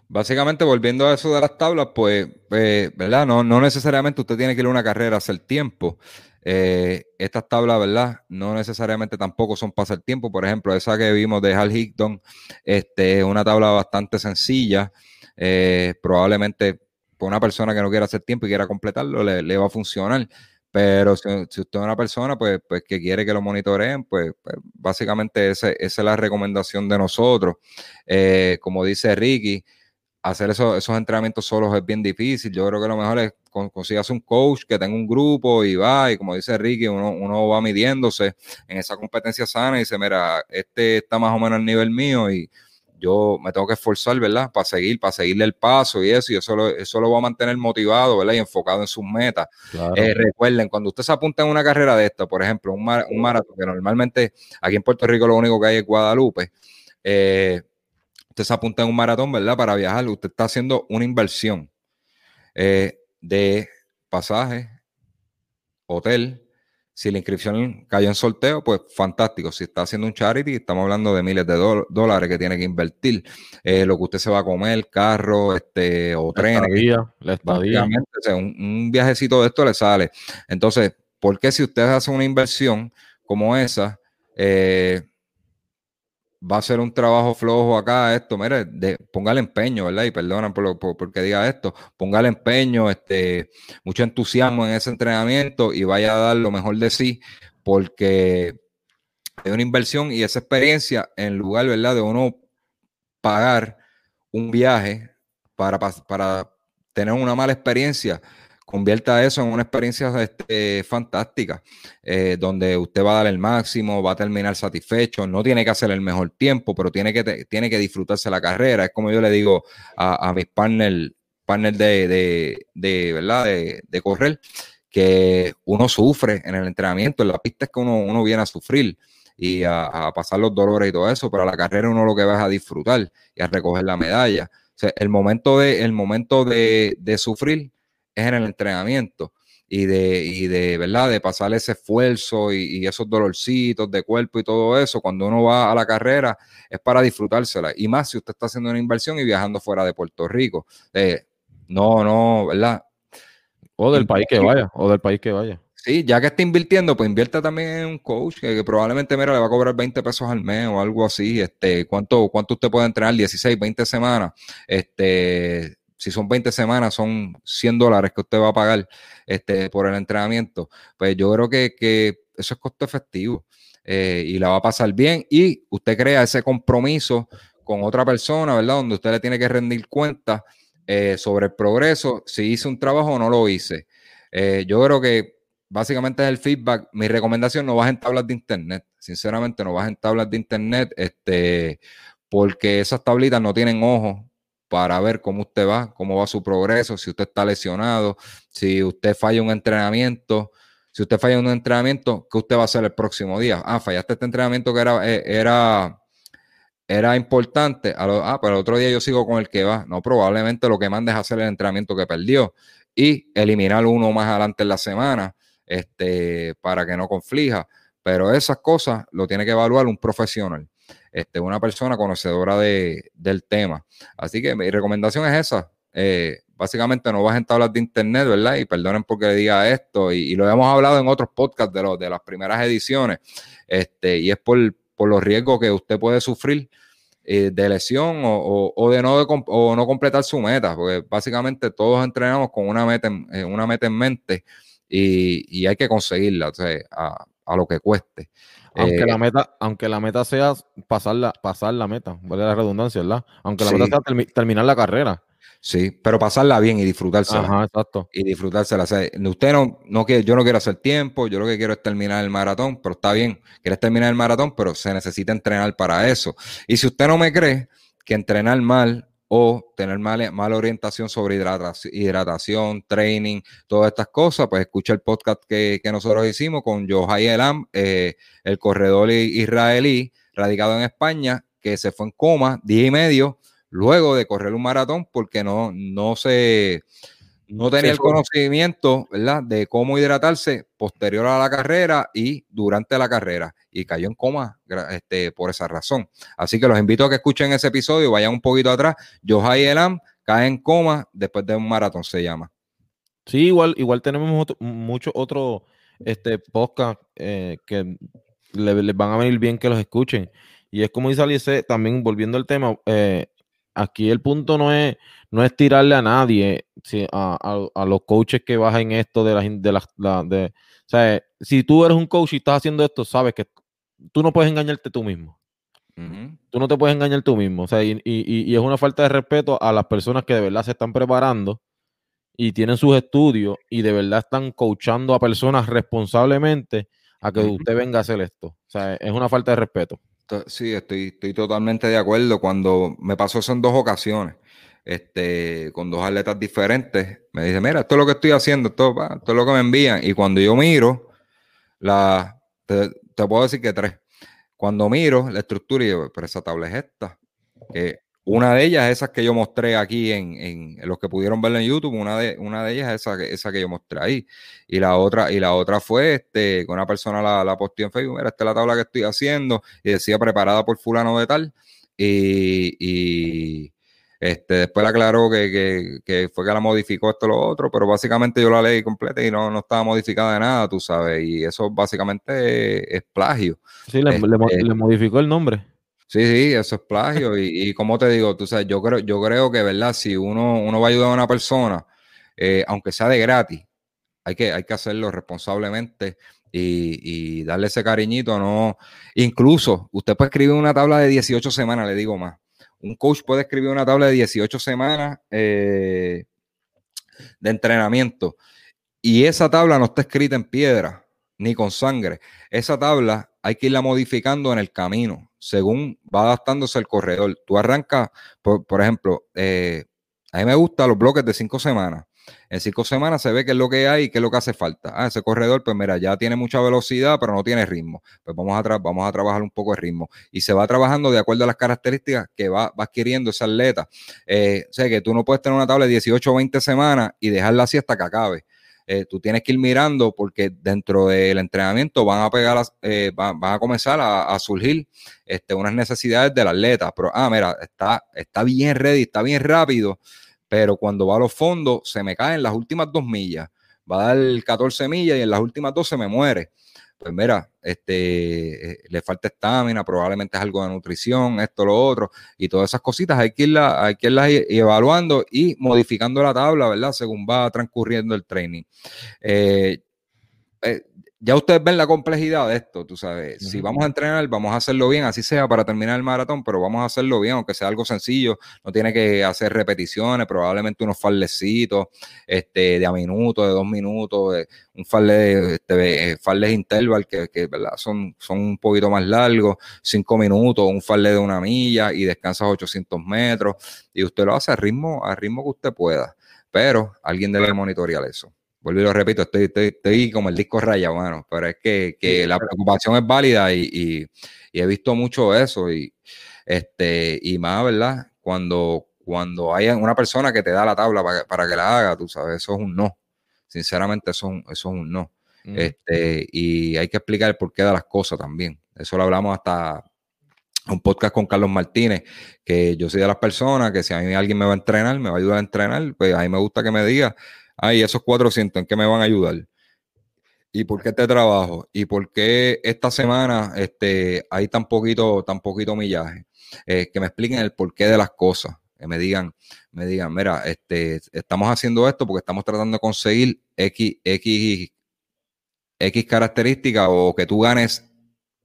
Básicamente, volviendo a eso de las tablas, pues, eh, ¿verdad? No, no necesariamente usted tiene que ir a una carrera a hacer tiempo. Eh, estas tablas, ¿verdad? No necesariamente tampoco son para hacer tiempo. Por ejemplo, esa que vimos de Hal Higdon, este, es una tabla bastante sencilla. Eh, probablemente para una persona que no quiera hacer tiempo y quiera completarlo, le, va a funcionar. Pero si, usted es una persona pues, pues, que quiere que lo monitoreen, pues, pues básicamente esa es la recomendación de nosotros. como dice Ricky, hacer esos entrenamientos solos es bien difícil. Yo creo que lo mejor es consigas un coach que tenga un grupo y va, y como dice Ricky, uno, uno va midiéndose en esa competencia sana y dice, mira, este está más o menos al nivel mío y yo me tengo que esforzar, ¿verdad? Para seguir, para seguirle el paso y eso, y eso lo, eso lo va a mantener motivado, ¿verdad? Y enfocado en sus metas. Eh, recuerden, cuando usted se apunta en una carrera de esta, por ejemplo, un, un maratón, que normalmente aquí en Puerto Rico lo único que hay es Guadalupe, eh, usted se apunta en un maratón, ¿verdad? Para viajar, usted está haciendo una inversión eh, de pasaje, hotel. Si la inscripción cayó en sorteo, pues fantástico. Si está haciendo un charity, estamos hablando de miles de dólares que tiene que invertir. Eh, lo que usted se va a comer, carro, este, o tren. La estadía. un, un viajecito de esto le sale. Entonces, ¿por qué si usted hace una inversión como esa, eh, va a ser un trabajo flojo acá, esto, mire, de, póngale empeño, ¿verdad? Y perdonan por, lo, por, porque diga esto, póngale empeño, este, mucho entusiasmo en ese entrenamiento y vaya a dar lo mejor de sí, porque es una inversión y esa experiencia, en lugar, ¿verdad?, de uno pagar un viaje para, para tener una mala experiencia, convierta eso en una experiencia este, fantástica, eh, donde usted va a dar el máximo, va a terminar satisfecho, no tiene que hacer el mejor tiempo, pero tiene que, tiene que disfrutarse la carrera. Es como yo le digo a, mis partners partner de, de, ¿verdad? De, correr, que uno sufre en el entrenamiento, en la pista es que uno, uno viene a sufrir y a, pasar los dolores y todo eso, pero a la carrera uno lo que va es a disfrutar y a recoger la medalla. El momento de, el momento de, de sufrir es en el entrenamiento y de, y de verdad, de pasar ese esfuerzo y, esos dolorcitos de cuerpo y todo eso, cuando uno va a la carrera, es para disfrutársela. Y más si usted está haciendo una inversión y viajando fuera de Puerto Rico. Eh, no, no, ¿verdad? O del país que vaya, o del país que vaya. Sí, ya que está invirtiendo, pues invierta también en un coach que, probablemente, mira, le va a cobrar 20 pesos al mes o algo así. Este, ¿cuánto, cuánto usted puede entrenar? 16, 20 semanas. Este, si son 20 semanas, son 100 dólares que usted va a pagar este, por el entrenamiento. Pues yo creo que, eso es costo efectivo eh, y la va a pasar bien y usted crea ese compromiso con otra persona, ¿verdad? Donde usted le tiene que rendir cuenta eh, sobre el progreso, si hice un trabajo o no lo hice. Eh, yo creo que básicamente es el feedback. Mi recomendación, no vas en tablas de internet. Sinceramente, no vas en tablas de internet, este, porque esas tablitas no tienen ojos para ver cómo usted va, cómo va su progreso, si usted está lesionado, si usted falla un entrenamiento, si usted falla un entrenamiento, ¿qué usted va a hacer el próximo día? Ah, fallaste este entrenamiento que era, eh, era, era importante. ah, pero el otro día yo sigo con el que va. No, probablemente lo que mande es hacer el entrenamiento que perdió y eliminar uno más adelante en la semana este, para que no conflija. Pero esas cosas lo tiene que evaluar un profesional este, una persona conocedora de, del tema. Así que mi recomendación es esa. Eh, básicamente no vas en tablas de internet, ¿verdad? Y perdonen porque diga esto, y, lo hemos hablado en otros podcasts de, los de las primeras ediciones, este, y es por, por los riesgos que usted puede sufrir eh, de lesión o, de no, o no completar su meta, porque básicamente todos entrenamos con una meta en, eh, una meta en mente y, hay que conseguirla, o a, lo que cueste. Aunque, la meta, aunque la meta sea pasar la, pasar la meta, vale la redundancia, ¿verdad? Aunque la meta sea terminar la carrera. Sí, pero pasarla bien y disfrutársela. Ajá, exacto. Y disfrutársela. usted no, no quiere, yo no quiero hacer tiempo, yo lo que quiero es terminar el maratón, pero está bien, quieres terminar el maratón, pero se necesita entrenar para eso. Y si usted no me cree que entrenar mal o tener mala, orientación sobre hidratación, hidratación, training, todas estas cosas, pues escucha el podcast que, nosotros hicimos con Johai Elam, eh, el corredor israelí radicado en España, que se fue en coma, día y medio, luego de correr un maratón porque no, no se no tenía el conocimiento ¿verdad? de cómo hidratarse posterior a la carrera y durante la carrera y cayó en coma este, por esa razón. Así que los invito a que escuchen ese episodio, vayan un poquito atrás. Johai Elam cae en coma después de un maratón, se llama. Sí, igual, igual tenemos muchos otros este, podcast eh, que les van a venir bien que los escuchen. Y es como dice Alice, también volviendo al tema, eh, aquí el punto no es, no es tirarle a nadie, a, los coaches que bajen esto de las de las de, o sea, si tú eres un coach y estás haciendo esto, sabes que tú no puedes engañarte tú mismo. Tú no te puedes engañar tú mismo. O sea, y, es una falta de respeto a las personas que de verdad se están preparando y tienen sus estudios y de verdad están coachando a personas responsablemente a que usted venga a hacer esto. O sea, es una falta de respeto. Sí, estoy, estoy totalmente de acuerdo. Cuando me pasó eso en dos ocasiones, este, con dos atletas diferentes, me dice, mira, esto es lo que estoy haciendo, esto, esto es lo que me envían. Y cuando yo miro, la, te, puedo decir que tres. Cuando miro la estructura y digo, pero esa tabla es esta. Una de ellas, esas que yo mostré aquí en, en, los que pudieron verlo en YouTube, una de, una de ellas es esa, esa que yo mostré ahí. Y la otra, y la otra fue este, que una persona la, la posteó en Facebook, mira, esta es la tabla que estoy haciendo, y decía preparada por fulano de tal. Y, y este, después le aclaró que, que, que, fue que la modificó esto lo otro, pero básicamente yo la leí completa y no, no estaba modificada de nada, tú sabes. Y eso básicamente es, plagio. Sí, le, le este modificó el nombre. Sí, sí, eso es plagio. y, como te digo, tú sabes, yo creo, yo creo que, ¿verdad? Si uno, uno va a ayudar a una persona, eh, aunque sea de gratis, hay que, hay que hacerlo responsablemente y, darle ese cariñito, no. Incluso, usted puede escribir una tabla de 18 semanas, le digo más. Un coach puede escribir una tabla de 18 semanas eh, de entrenamiento. Y esa tabla no está escrita en piedra ni con sangre. Esa tabla hay que irla modificando en el camino, según va adaptándose el corredor. Tú arrancas, por, ejemplo, eh, a mí me gustan los bloques de cinco semanas. En cinco semanas se ve qué es lo que hay y qué es lo que hace falta. Ah, ese corredor, pues mira, ya tiene mucha velocidad, pero no tiene ritmo. Pues vamos a, vamos a trabajar un poco de ritmo. Y se va trabajando de acuerdo a las características que va, adquiriendo ese atleta. Eh, o sea, que tú no puedes tener una tabla de 18 o 20 semanas y dejarla así hasta que acabe. Eh, tú tienes que ir mirando porque dentro del entrenamiento van a pegar, eh, van, a comenzar a, surgir este, unas necesidades del atleta. Pero, ah, mira, está, está bien ready, está bien rápido, pero cuando va a los fondos se me caen las últimas dos millas. Va a dar 14 millas y en las últimas dos se me muere pues mira, este, eh, le falta estamina, probablemente es algo de nutrición, esto, lo otro, y todas esas cositas hay que irlas, hay que irlas evaluando y modificando la tabla, ¿verdad? Según va transcurriendo el training. Eh, eh, ya ustedes ven la complejidad de esto, tú sabes. Si vamos a entrenar, vamos a hacerlo bien, así sea para terminar el maratón, pero vamos a hacerlo bien, aunque sea algo sencillo. No tiene que hacer repeticiones, probablemente unos fallecitos este, de a minutos, de dos minutos, un farle de, este, eh, interval que, que ¿verdad? Son, son un poquito más largos, cinco minutos, un farle de una milla y descansas 800 metros. Y usted lo hace a ritmo, a ritmo que usted pueda. Pero alguien debe monitorear eso vuelvo y lo repito, estoy, estoy, como el disco raya, bueno, pero es que, la preocupación es válida y, he visto mucho eso y, este, y más, ¿verdad? Cuando, cuando hay una persona que te da la tabla para, que la haga, tú sabes, eso es un no. Sinceramente, eso, es un no. Este, y hay que explicar el porqué de las cosas también. Eso lo hablamos hasta un podcast con Carlos Martínez, que yo soy de las personas que si a mí alguien me va a entrenar, me va a ayudar a entrenar, pues a mí me gusta que me diga, ay, esos 400, ¿en qué me van a ayudar? ¿Y por qué este trabajo? ¿Y por qué esta semana este, hay tan poquito, tan poquito millaje? eh, que me expliquen el porqué de las cosas, que me digan, me digan, mira, este, estamos haciendo esto porque estamos tratando de conseguir X, X, X características o que tú ganes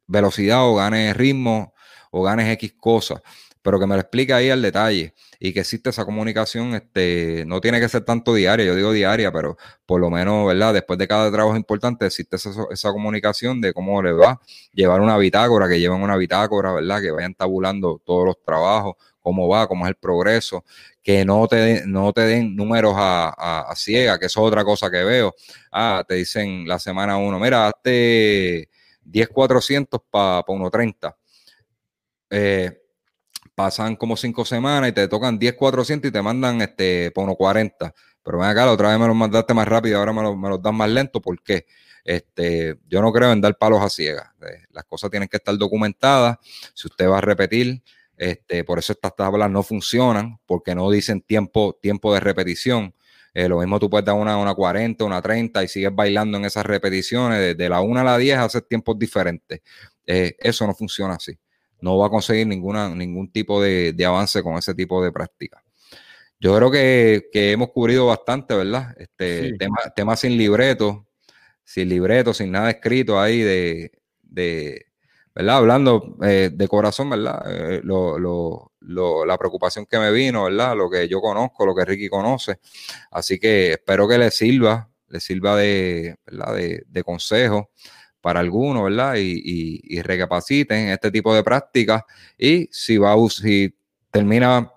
velocidad o ganes ritmo o ganes X cosas pero que me lo explique ahí al detalle y que existe esa comunicación, este, no tiene que ser tanto diaria, yo digo diaria, pero por lo menos, ¿verdad? Después de cada trabajo importante existe esa, comunicación de cómo le va, llevar una bitácora, que lleven una bitácora, ¿verdad? Que vayan tabulando todos los trabajos, cómo va, cómo es el progreso, que no te, no te den números a, a, ciega, que eso es otra cosa que veo. Ah, te dicen la semana uno, mira, hazte 10,400 para pa 1.30. Eh, pasan como cinco semanas y te tocan 10, 400 y te mandan este, por unos 40. Pero ven acá, la otra vez me los mandaste más rápido, ahora me, me los dan más lento. ¿Por qué? Este, yo no creo en dar palos a ciegas. Eh, las cosas tienen que estar documentadas. Si usted va a repetir, este, por eso estas tablas no funcionan, porque no dicen tiempo, tiempo de repetición. Eh, lo mismo tú puedes dar una, una 40, una 30 y sigues bailando en esas repeticiones. De, la 1 a la 10 haces tiempos diferentes. Eh, eso no funciona así no va a conseguir ninguna, ningún tipo de, avance con ese tipo de práctica. Yo creo que, hemos cubrido bastante, ¿verdad? Este tema, sin libreto, sin libreto, sin nada escrito ahí de, ¿verdad? Hablando eh, de corazón, ¿verdad? Eh, la preocupación que me vino, ¿verdad? Lo que yo conozco, lo que Ricky conoce. Así que espero que le sirva, le sirva de, ¿verdad? de, de consejo para algunos, ¿verdad? Y, y, recapaciten este tipo de prácticas y si va si termina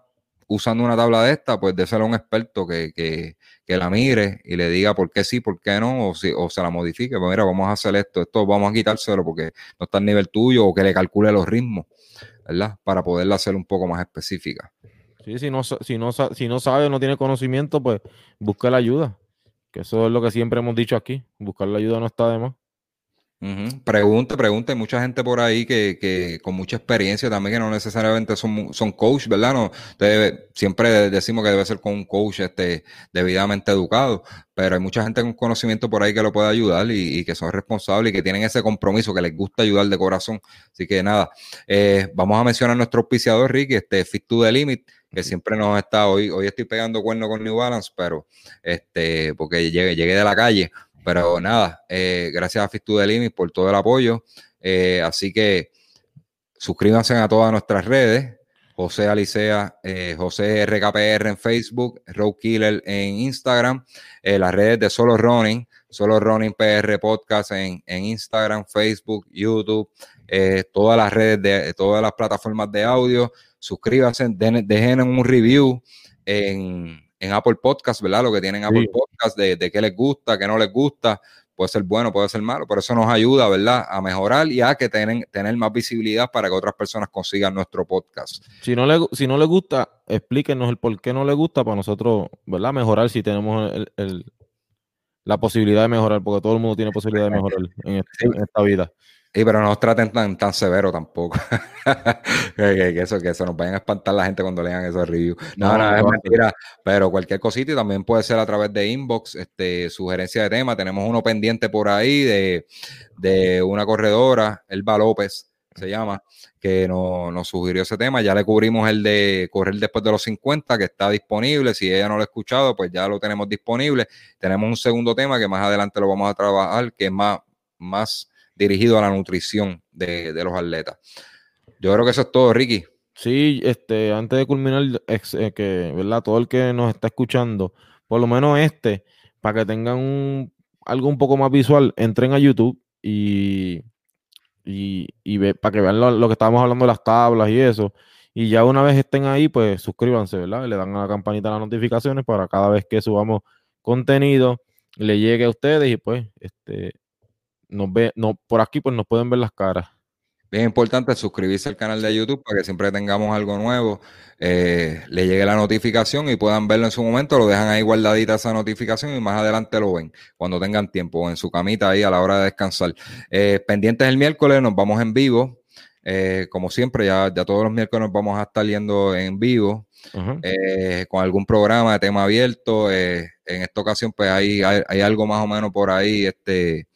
usando una tabla de esta, pues déselo a un experto que, que, que, la mire y le diga por qué sí, por qué no, o, si, o se la modifique. Pues mira, vamos a hacer esto, esto vamos a quitárselo porque no está al nivel tuyo o que le calcule los ritmos, ¿verdad? Para poderla hacer un poco más específica. Sí, si no, si no, si no sabe, no tiene conocimiento, pues busca la ayuda. Que eso es lo que siempre hemos dicho aquí. Buscar la ayuda no está de más. Pregunte, pregunte. Hay mucha gente por ahí que, que, con mucha experiencia también, que no necesariamente son, son coach, ¿verdad? No, siempre decimos que debe ser con un coach este, debidamente educado, pero hay mucha gente con conocimiento por ahí que lo puede ayudar y, que son responsables y que tienen ese compromiso, que les gusta ayudar de corazón. Así que nada, eh, vamos a mencionar nuestro auspiciador, Ricky, este Fit to the Limit, que siempre nos está hoy. Hoy estoy pegando cuerno con New Balance, pero este, porque llegué, llegué de la calle, pero nada, eh, gracias a Fit to Limit por todo el apoyo. Eh, así que suscríbanse a todas nuestras redes. José Alicea, eh, José RKPR en Facebook, Road Killer en Instagram, las redes de Solo Running, Solo Running PR Podcast en, Instagram, Facebook, YouTube, todas las redes de todas las plataformas de audio. Suscríbanse, dejen un review en, en Apple Podcast, ¿verdad? Lo que tienen Apple Podcast de, de qué les gusta, qué no les gusta, puede ser bueno, puede ser malo, pero eso nos ayuda, ¿verdad? A mejorar y a que tener, tener más visibilidad para que otras personas consigan nuestro podcast. Si no le, si no le gusta, explíquenos el por qué no le gusta para nosotros, ¿verdad? Mejorar si tenemos la posibilidad de mejorar, porque todo el mundo tiene posibilidad de mejorar en esta vida. Sí, pero no nos traten tan, tan severo tampoco. que, eso, que eso nos vayan a espantar la gente cuando lean esos reviews. No, no, es mentira. Pero cualquier cosita y también puede ser a través de inbox, este, sugerencia de tema. Tenemos uno pendiente por ahí de, de una corredora, Elba López se llama, que nos sugirió ese tema. Ya le cubrimos el de correr después de los 50, que está disponible. Si ella no lo ha escuchado, pues ya lo tenemos disponible. Tenemos un segundo tema que más adelante lo vamos a trabajar, que es más, más dirigido a la nutrición de, los atletas. Yo creo que eso es todo, Ricky. Sí, este, antes de culminar, eh, que, ¿verdad? Todo el que nos está escuchando, por lo menos este, para que tengan un, algo un poco más visual, entren a YouTube y, y, y para que vean lo, que estábamos hablando de las tablas y eso. Y ya una vez estén ahí, pues suscríbanse, ¿verdad? Le dan a la campanita las notificaciones para cada vez que subamos contenido, le llegue a ustedes y pues, este, nos ve, no, por aquí pues nos pueden ver las caras. Bien importante suscribirse al canal de YouTube para que siempre tengamos algo nuevo, eh, le llegue la notificación y puedan verlo en su momento, lo dejan ahí guardadita esa notificación y más adelante lo ven cuando tengan tiempo o en su camita ahí a la hora de descansar. Eh, pendientes el miércoles, nos vamos en vivo. Eh, como siempre, ya, ya todos los miércoles nos vamos a estar yendo en vivo con algún programa de tema abierto. en esta ocasión, pues hay, hay, hay, algo más o menos por ahí este,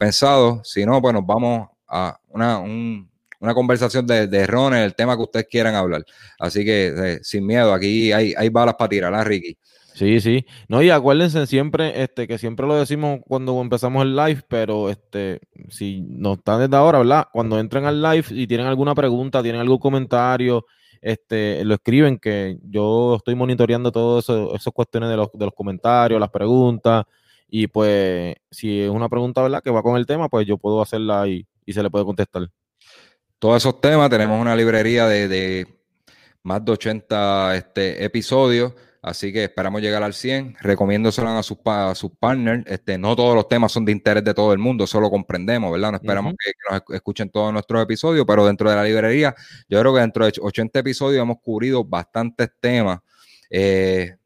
pensado. Si no, pues nos vamos a una, un, una conversación de, de Ron, el tema que ustedes quieran hablar. Así que eh, sin miedo, aquí hay, hay balas para tirar, ¿ah, Ricky? Sí, sí. No, y acuérdense siempre, este, que siempre lo decimos cuando empezamos el live, pero este, si no están desde ahora, ¿verdad? Cuando entren al live y tienen alguna pregunta, tienen algún comentario, este, lo escriben, que yo estoy monitoreando todas esas cuestiones de los, de los comentarios, las preguntas, y pues si es una pregunta, ¿verdad? Que va con el tema, pues yo puedo hacerla y, y se le puede contestar. Todos esos temas, tenemos una librería de, de más de 80 este, episodios Así que esperamos llegar al 100. Recomiéndoselo a sus, a sus partners. Este, no todos los temas son de interés de todo el mundo, eso lo comprendemos, ¿verdad? No esperamos que, nos escuchen todos nuestros episodios, pero dentro de la librería, yo creo que dentro de 80 episodios hemos cubrido bastantes temas. Eh,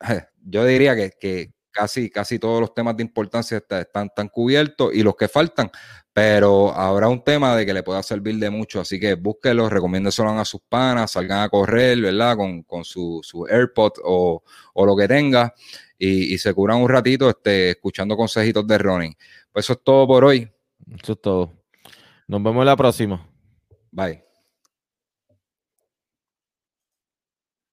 yo diría que, que, casi, casi todos los temas de importancia están, están cubiertos y los que faltan, pero habrá un tema de que le pueda servir de mucho, así que búsquenlo, recomiéndenselo a sus panas, salgan a correr, ¿verdad? Con, con su, su AirPod o, o, lo que tenga y, y, se curan un ratito este, escuchando consejitos de running. Pues eso es todo por hoy. Eso es todo. Nos vemos la próxima. Bye.